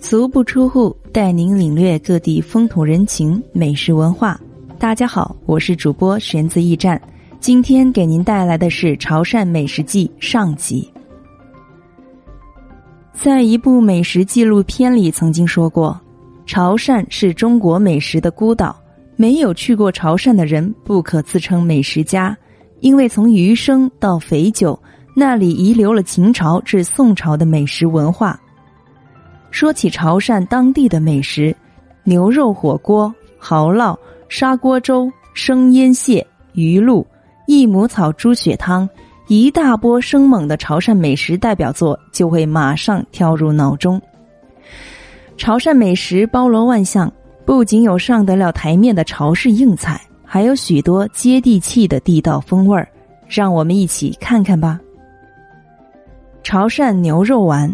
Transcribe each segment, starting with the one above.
足不出户，带您领略各地风土人情、美食文化。大家好，我是主播玄子驿站，今天给您带来的是《潮汕美食记》上集。在一部美食纪录片里曾经说过，潮汕是中国美食的孤岛，没有去过潮汕的人不可自称美食家，因为从鱼生到肥酒，那里遗留了秦朝至宋朝的美食文化。说起潮汕当地的美食，牛肉火锅、蚝烙、砂锅粥、生腌蟹、鱼露、益母草猪血汤，一大波生猛的潮汕美食代表作就会马上跳入脑中。潮汕美食包罗万象，不仅有上得了台面的潮式硬菜，还有许多接地气的地道风味儿，让我们一起看看吧。潮汕牛肉丸。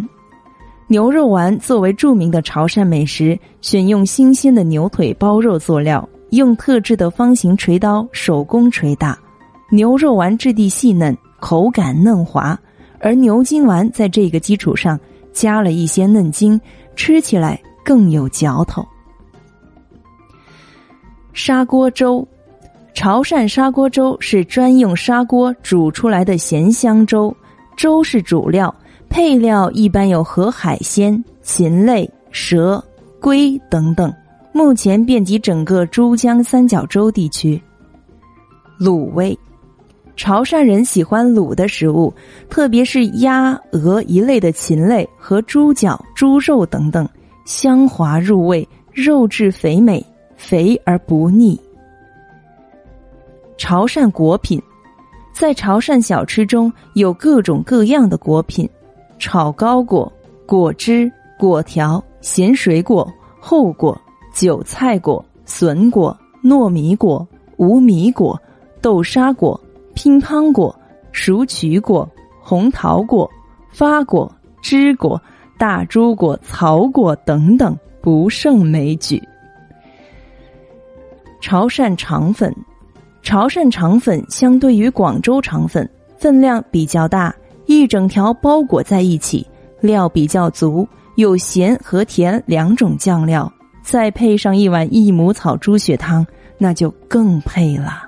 牛肉丸作为著名的潮汕美食，选用新鲜的牛腿包肉做料，用特制的方形锤刀手工锤打。牛肉丸质地细嫩，口感嫩滑，而牛筋丸在这个基础上加了一些嫩筋，吃起来更有嚼头。砂锅粥，潮汕砂锅粥是专用砂锅煮出来的咸香粥，粥是主料。配料一般有河海鲜、禽类、蛇、龟等等，目前遍及整个珠江三角洲地区。卤味，潮汕人喜欢卤的食物，特别是鸭、鹅一类的禽类和猪脚、猪肉等等，香滑入味，肉质肥美，肥而不腻。潮汕果品，在潮汕小吃中有各种各样的果品。炒糕果、果汁、果条、咸水果、厚果、韭菜果、笋果、糯米果、无米果、豆沙果、乒乓果、熟曲果、红桃果、发果、枝果、大珠果、草果等等，不胜枚举。潮汕肠粉，潮汕肠粉相对于广州肠粉，分量比较大。一整条包裹在一起，料比较足，有咸和甜两种酱料，再配上一碗益母草猪血汤，那就更配了。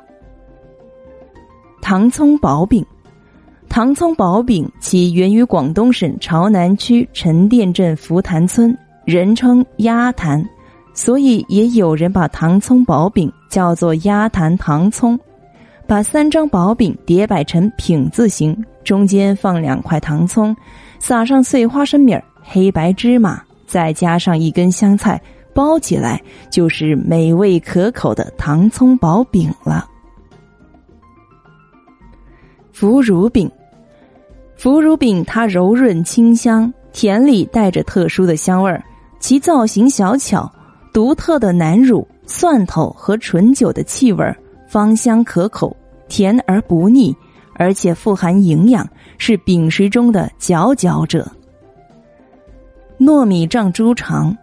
糖葱薄饼，糖葱薄饼起源于广东省潮南区陈店镇福潭村，人称鸭坛，所以也有人把糖葱薄饼叫做鸭坛糖葱。把三张薄饼叠摆成品字形，中间放两块糖葱，撒上碎花生米、黑白芝麻，再加上一根香菜，包起来就是美味可口的糖葱薄饼了。腐乳饼，腐乳饼它柔润清香，甜里带着特殊的香味儿，其造型小巧，独特的南乳、蒜头和醇酒的气味儿。芳香可口，甜而不腻，而且富含营养，是饼食中的佼佼者。糯米胀猪肠，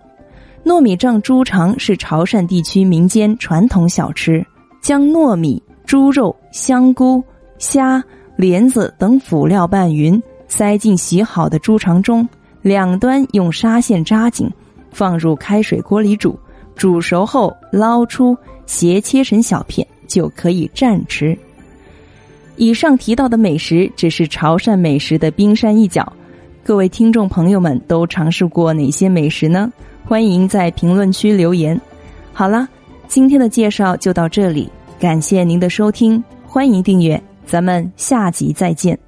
糯米胀猪肠是潮汕地区民间传统小吃，将糯米、猪肉、香菇、虾、莲子等辅料拌匀，塞进洗好的猪肠中，两端用纱线扎紧，放入开水锅里煮，煮熟后捞出，斜切成小片。就可以蘸吃。以上提到的美食只是潮汕美食的冰山一角，各位听众朋友们都尝试过哪些美食呢？欢迎在评论区留言。好了，今天的介绍就到这里，感谢您的收听，欢迎订阅，咱们下集再见。